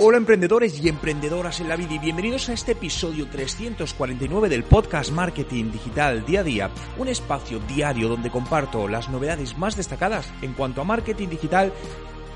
Hola emprendedores y emprendedoras en la vida y bienvenidos a este episodio 349 del podcast Marketing Digital Día a Día, un espacio diario donde comparto las novedades más destacadas en cuanto a marketing digital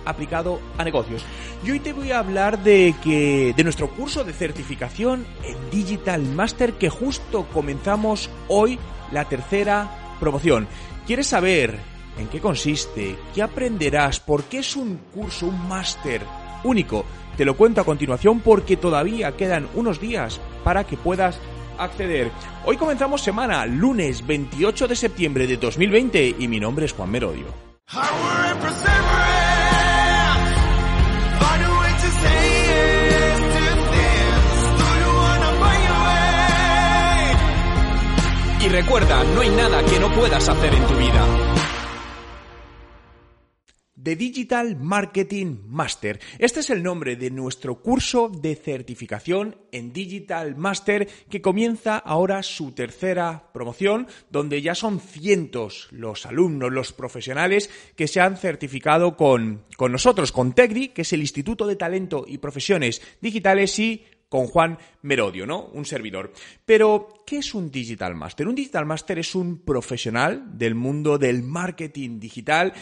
aplicado a negocios. Y hoy te voy a hablar de que de nuestro curso de certificación en Digital Master que justo comenzamos hoy la tercera promoción. ¿Quieres saber en qué consiste? ¿Qué aprenderás? ¿Por qué es un curso, un máster único? Te lo cuento a continuación porque todavía quedan unos días para que puedas acceder. Hoy comenzamos semana, lunes 28 de septiembre de 2020 y mi nombre es Juan Merodio. Y recuerda, no hay nada que no puedas hacer en tu vida. The Digital Marketing Master. Este es el nombre de nuestro curso de certificación en Digital Master que comienza ahora su tercera promoción, donde ya son cientos los alumnos, los profesionales que se han certificado con, con nosotros, con TECDI, que es el Instituto de Talento y Profesiones Digitales y con Juan Merodio, ¿no? Un servidor. Pero, ¿qué es un Digital Master? Un Digital Master es un profesional del mundo del marketing digital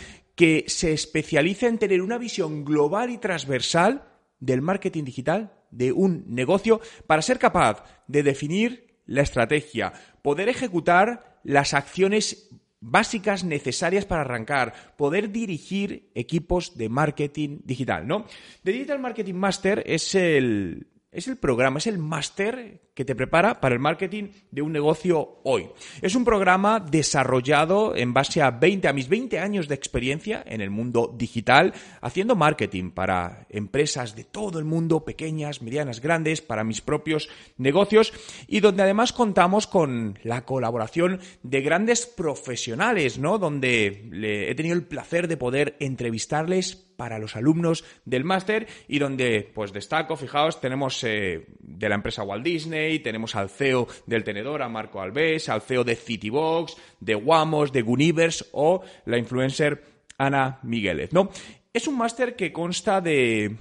que se especializa en tener una visión global y transversal del marketing digital de un negocio para ser capaz de definir la estrategia, poder ejecutar las acciones básicas necesarias para arrancar, poder dirigir equipos de marketing digital, ¿no? The Digital Marketing Master es el es el programa, es el máster que te prepara para el marketing de un negocio hoy. Es un programa desarrollado en base a 20, a mis 20 años de experiencia en el mundo digital, haciendo marketing para empresas de todo el mundo, pequeñas, medianas, grandes, para mis propios negocios y donde además contamos con la colaboración de grandes profesionales, ¿no? Donde he tenido el placer de poder entrevistarles para los alumnos del máster y donde, pues destaco, fijaos, tenemos eh, de la empresa Walt Disney, tenemos al CEO del tenedor, a Marco Alves, al CEO de Citybox, de Wamos, de Guniverse o la influencer Ana Migueles, ¿no? Es un máster que consta de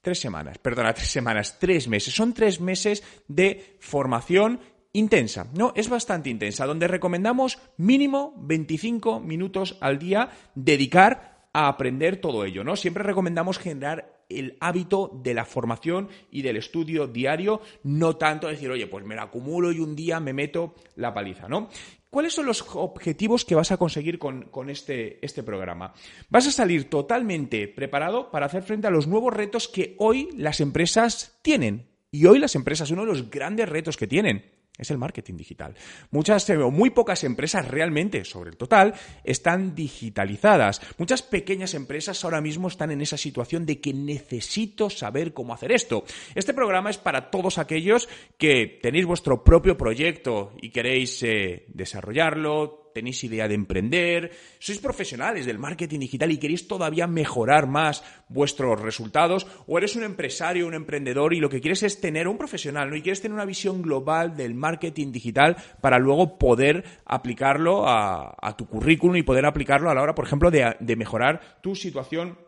tres semanas, perdona, tres semanas, tres meses. Son tres meses de formación intensa, ¿no? Es bastante intensa, donde recomendamos mínimo 25 minutos al día dedicar a aprender todo ello, ¿no? Siempre recomendamos generar el hábito de la formación y del estudio diario, no tanto decir, oye, pues me lo acumulo y un día me meto la paliza, ¿no? ¿Cuáles son los objetivos que vas a conseguir con, con este, este programa? Vas a salir totalmente preparado para hacer frente a los nuevos retos que hoy las empresas tienen. Y hoy las empresas, uno de los grandes retos que tienen, es el marketing digital. Muchas o muy pocas empresas realmente, sobre el total, están digitalizadas. Muchas pequeñas empresas ahora mismo están en esa situación de que necesito saber cómo hacer esto. Este programa es para todos aquellos que tenéis vuestro propio proyecto y queréis eh, desarrollarlo, tenéis idea de emprender, sois profesionales del marketing digital y queréis todavía mejorar más vuestros resultados, o eres un empresario, un emprendedor y lo que quieres es tener un profesional, ¿no? Y quieres tener una visión global del marketing digital para luego poder aplicarlo a, tu currículum y poder aplicarlo a la hora, por ejemplo, de mejorar tu situación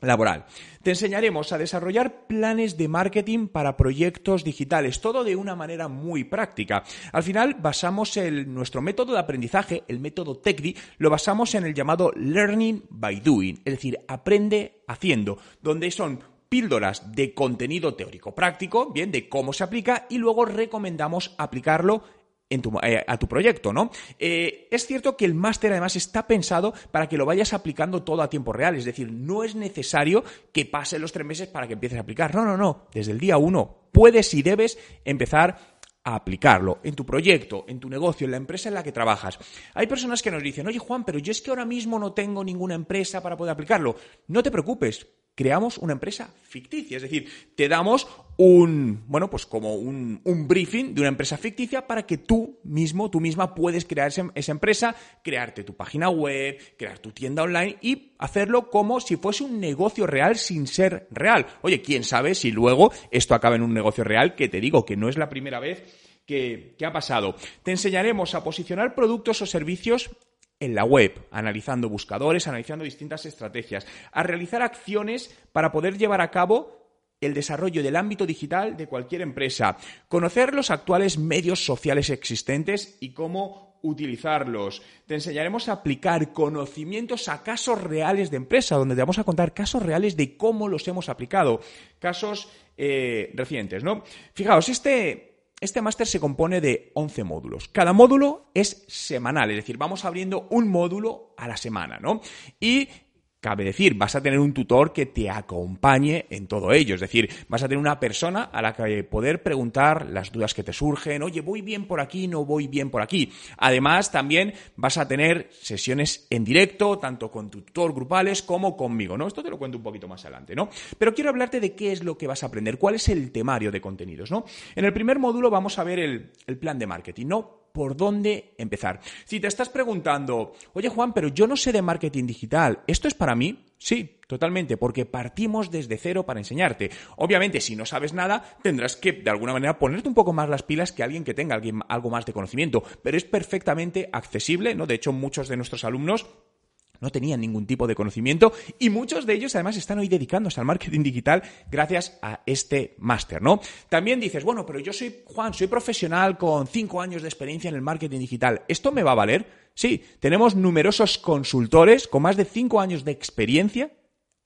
laboral. Te enseñaremos a desarrollar planes de marketing para proyectos digitales, todo de una manera muy práctica. Al final basamos nuestro método de aprendizaje, el método TECDI, lo basamos en el llamado Learning by Doing, es decir, aprende haciendo, donde son píldoras de contenido teórico práctico, bien, de cómo se aplica, y luego recomendamos aplicarlo eh, a tu proyecto, ¿no? Eh, es cierto que el máster además está pensado para que lo vayas aplicando todo a tiempo real, es decir, no es necesario que pasen los tres meses para que empieces a aplicar. No, no, no. Desde el día uno puedes y debes empezar a aplicarlo en tu proyecto, en tu negocio, en la empresa en la que trabajas. Hay personas que nos dicen, oye Juan, pero yo es que ahora mismo no tengo ninguna empresa para poder aplicarlo. No te preocupes, creamos una empresa ficticia. Es decir, te damos un, bueno, pues como un, briefing de una empresa ficticia para que tú mismo, tú misma puedes crear esa, empresa, crearte tu página web, crear tu tienda online y hacerlo como si fuese un negocio real sin ser real. Oye, quién sabe si luego esto acaba en un negocio real, que te digo que no es la primera vez que ha pasado. Te enseñaremos a posicionar productos o servicios en la web, analizando buscadores, analizando distintas estrategias, a realizar acciones para poder llevar a cabo el desarrollo del ámbito digital de cualquier empresa, conocer los actuales medios sociales existentes y cómo utilizarlos. Te enseñaremos a aplicar conocimientos a casos reales de empresa, donde te vamos a contar casos reales de cómo los hemos aplicado, casos eh, recientes, ¿no? Fijaos, este, este máster se compone de 11 módulos. Cada módulo es semanal, es decir, vamos abriendo un módulo a la semana, ¿no? Y Cabe decir, vas a tener un tutor que te acompañe en todo ello. Es decir, vas a tener una persona a la que poder preguntar las dudas que te surgen. Oye, voy bien por aquí, no voy bien por aquí. Además, también vas a tener sesiones en directo, tanto con tu tutor grupales como conmigo, ¿no? Esto te lo cuento un poquito más adelante, ¿no? Pero quiero hablarte de qué es lo que vas a aprender, cuál es el temario de contenidos, ¿no? En el primer módulo vamos a ver el, el plan de marketing, ¿no? Por dónde empezar. Si te estás preguntando, oye Juan, pero yo no sé de marketing digital, ¿esto es para mí? Sí, totalmente, porque partimos desde cero para enseñarte. Obviamente, si no sabes nada, tendrás que, de alguna manera, ponerte un poco más las pilas que alguien que tenga algo más de conocimiento, pero es perfectamente accesible, ¿no? De hecho, muchos de nuestros alumnos no tenían ningún tipo de conocimiento y muchos de ellos además están hoy dedicándose al marketing digital gracias a este máster, ¿no? También dices, bueno, pero yo soy Juan, soy profesional con cinco años de experiencia en el marketing digital. ¿Esto me va a valer? Sí, tenemos numerosos consultores con más de cinco años de experiencia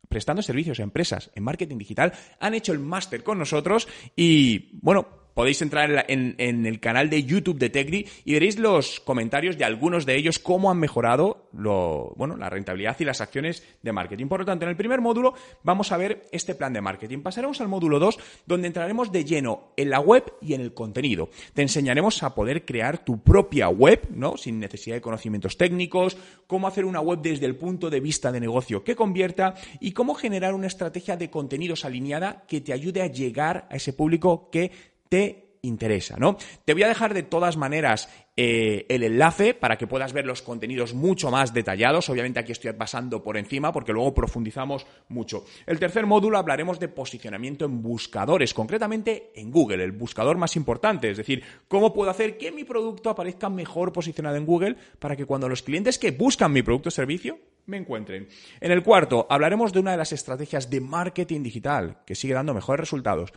prestando servicios a empresas en marketing digital, han hecho el máster con nosotros y, bueno, podéis entrar en, el canal de YouTube de Tecdi y veréis los comentarios de algunos de ellos, cómo han mejorado bueno, la rentabilidad y las acciones de marketing. Por lo tanto, en el primer módulo vamos a ver este plan de marketing. Pasaremos al módulo 2, donde entraremos de lleno en la web y en el contenido. Te enseñaremos a poder crear tu propia web, ¿no? Sin necesidad de conocimientos técnicos, cómo hacer una web desde el punto de vista de negocio que convierta y cómo generar una estrategia de contenidos alineada que te ayude a llegar a ese público que te interesa, ¿no? Te voy a dejar de todas maneras eh, el enlace para que puedas ver los contenidos mucho más detallados. Obviamente aquí estoy pasando por encima porque luego profundizamos mucho. El tercer módulo hablaremos de posicionamiento en buscadores, concretamente en Google, el buscador más importante. Es decir, cómo puedo hacer que mi producto aparezca mejor posicionado en Google para que cuando los clientes que buscan mi producto o servicio me encuentren. En el cuarto, hablaremos de una de las estrategias de marketing digital que sigue dando mejores resultados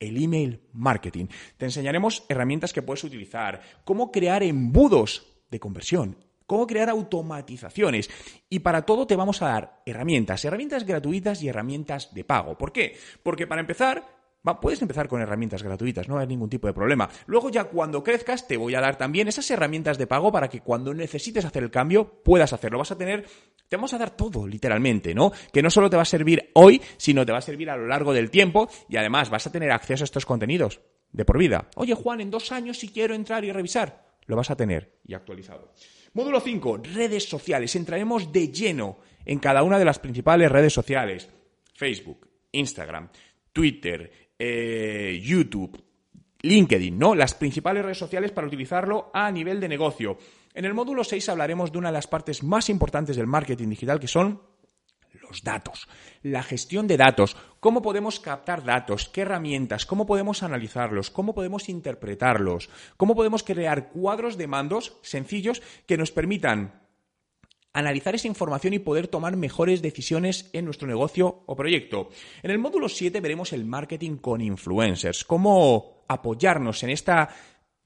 el email marketing. Te enseñaremos herramientas que puedes utilizar, cómo crear embudos de conversión, cómo crear automatizaciones. Y para todo te vamos a dar herramientas, herramientas gratuitas y herramientas de pago. ¿Por qué? Porque para empezar, puedes empezar con herramientas gratuitas, no hay ningún tipo de problema. Luego ya cuando crezcas te voy a dar también esas herramientas de pago para que cuando necesites hacer el cambio puedas hacerlo. Vas a tener, te vamos a dar todo literalmente, ¿no? Que no solo te va a servir hoy, sino te va a servir a lo largo del tiempo y además vas a tener acceso a estos contenidos de por vida. Oye Juan, en dos años si quiero entrar y revisar, lo vas a tener y actualizado. Módulo 5, redes sociales. Entraremos de lleno en cada una de las principales redes sociales. Facebook, Instagram, Twitter, eh, YouTube, LinkedIn, ¿no? Las principales redes sociales para utilizarlo a nivel de negocio. En el módulo 6 hablaremos de una de las partes más importantes del marketing digital, que son los datos, la gestión de datos, cómo podemos captar datos, qué herramientas, cómo podemos analizarlos, cómo podemos interpretarlos, cómo podemos crear cuadros de mandos sencillos que nos permitan analizar esa información y poder tomar mejores decisiones en nuestro negocio o proyecto. En el módulo 7 veremos el marketing con influencers, cómo apoyarnos en esta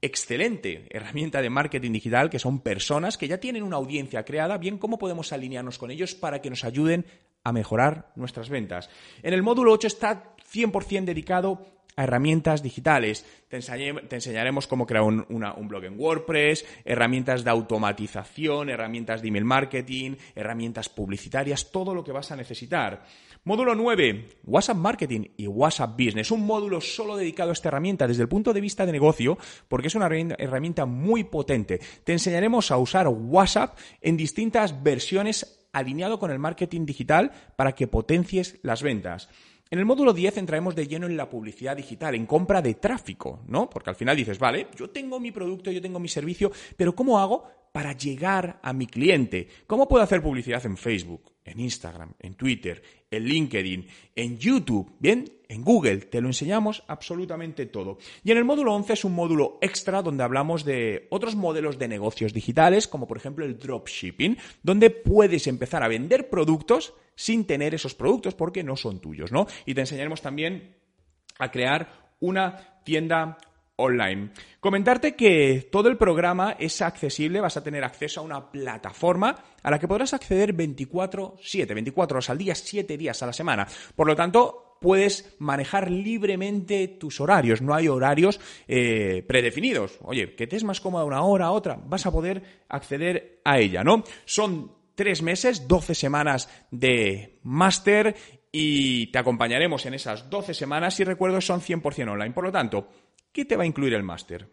excelente herramienta de marketing digital que son personas que ya tienen una audiencia creada, bien cómo podemos alinearnos con ellos para que nos ayuden a mejorar nuestras ventas. En el módulo 8 está 100% dedicado a herramientas digitales. Te, enseñaremos cómo crear un, blog en WordPress, herramientas de automatización, herramientas de email marketing, herramientas publicitarias, todo lo que vas a necesitar. Módulo 9, WhatsApp Marketing y WhatsApp Business. Un módulo solo dedicado a esta herramienta desde el punto de vista de negocio, porque es una herramienta muy potente. Te enseñaremos a usar WhatsApp en distintas versiones alineado con el marketing digital para que potencies las ventas. En el módulo 10 entraremos de lleno en la publicidad digital, en compra de tráfico, ¿no? Porque al final dices, vale, yo tengo mi producto, yo tengo mi servicio, pero ¿cómo hago para llegar a mi cliente? ¿Cómo puedo hacer publicidad en Facebook, en Instagram, en Twitter, en LinkedIn, en YouTube, bien, en Google, te lo enseñamos absolutamente todo. Y en el módulo 11 es un módulo extra donde hablamos de otros modelos de negocios digitales, como por ejemplo el dropshipping, donde puedes empezar a vender productos sin tener esos productos porque no son tuyos, ¿no? Y te enseñaremos también a crear una tienda online. Comentarte que todo el programa es accesible, vas a tener acceso a una plataforma a la que podrás acceder 24/7, 24 horas al día, 7 días a la semana. Por lo tanto, puedes manejar libremente tus horarios, no hay horarios eh, predefinidos. Oye, que te es más cómoda una hora, otra, vas a poder acceder a ella, ¿no? Son tres meses, 12 semanas de máster y te acompañaremos en esas 12 semanas y recuerdo son 100% online. Por lo tanto, ¿qué te va a incluir el máster?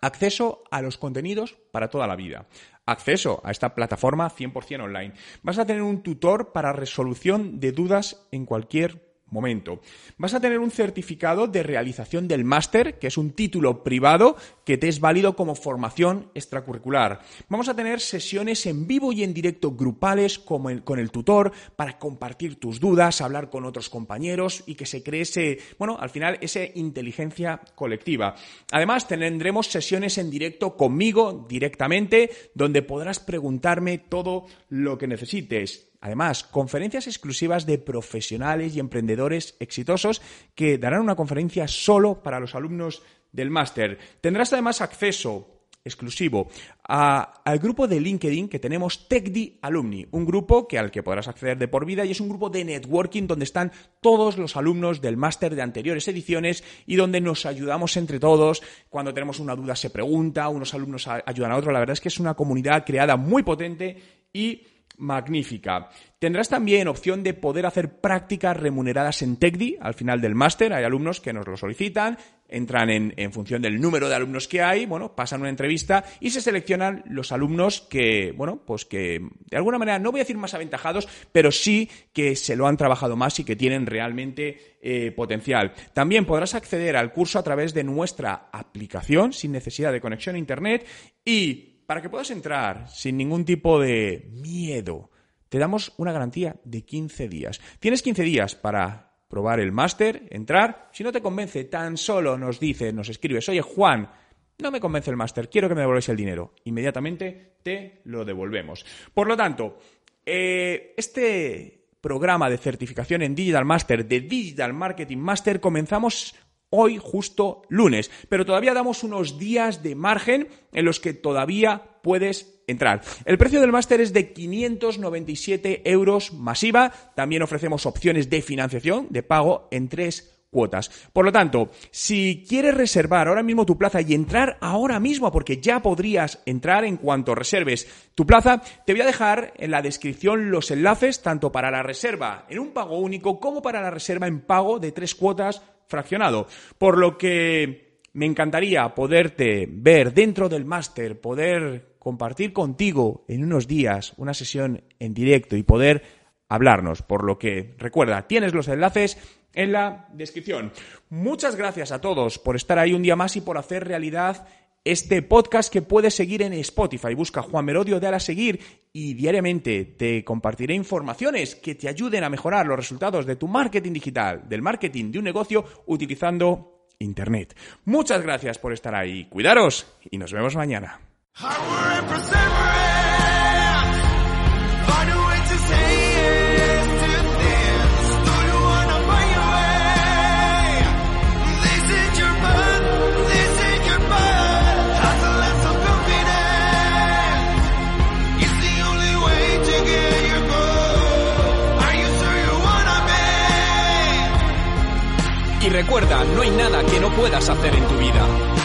Acceso a los contenidos para toda la vida. Acceso a esta plataforma 100% online. Vas a tener un tutor para resolución de dudas en cualquier momento. Vas a tener un certificado de realización del máster, que es un título privado que te es válido como formación extracurricular. Vamos a tener sesiones en vivo y en directo grupales como con el tutor para compartir tus dudas, hablar con otros compañeros y que se cree ese, bueno, al final esa inteligencia colectiva. Además, tendremos sesiones en directo conmigo directamente donde podrás preguntarme todo lo que necesites Además, conferencias exclusivas de profesionales y emprendedores exitosos que darán una conferencia solo para los alumnos del máster. Tendrás además acceso exclusivo al grupo de LinkedIn que tenemos TechD Alumni, un grupo que al que podrás acceder de por vida y es un grupo de networking donde están todos los alumnos del máster de anteriores ediciones y donde nos ayudamos entre todos. Cuando tenemos una duda se pregunta, unos alumnos ayudan a otros. La verdad es que es una comunidad creada muy potente y magnífica. Tendrás también opción de poder hacer prácticas remuneradas en TECDI al final del máster. Hay alumnos que nos lo solicitan, entran en, función del número de alumnos que hay, bueno, pasan una entrevista y se seleccionan los alumnos que, bueno, pues que de alguna manera, no voy a decir más aventajados, pero sí que se lo han trabajado más y que tienen realmente eh, potencial. También podrás acceder al curso a través de nuestra aplicación sin necesidad de conexión a Internet y para que puedas entrar sin ningún tipo de miedo, te damos una garantía de 15 días. Tienes 15 días para probar el máster, entrar. Si no te convence, tan solo nos dices, nos escribes, oye Juan, no me convence el máster, quiero que me devolváis el dinero. Inmediatamente te lo devolvemos. Por lo tanto, eh, este programa de certificación en Digital Master de Digital Marketing Master comenzamos hoy justo lunes, pero todavía damos unos días de margen en los que todavía puedes entrar. El precio del máster es de 597 euros masiva. También ofrecemos opciones de financiación, de pago en tres cuotas. Por lo tanto, si quieres reservar ahora mismo tu plaza y entrar ahora mismo, porque ya podrías entrar en cuanto reserves tu plaza, te voy a dejar en la descripción los enlaces tanto para la reserva en un pago único como para la reserva en pago de tres cuotas fraccionado. Por lo que me encantaría poderte ver dentro del máster, poder compartir contigo en unos días una sesión en directo y poder hablarnos. Por lo que recuerda, tienes los enlaces en la descripción. Muchas gracias a todos por estar ahí un día más y por hacer realidad este podcast que puedes seguir en Spotify. Busca Juan Merodio, de a seguir y diariamente te compartiré informaciones que te ayuden a mejorar los resultados de tu marketing digital, del marketing de un negocio utilizando Internet. Muchas gracias por estar ahí. Cuidaros y nos vemos mañana. Puedas hacer en tu vida.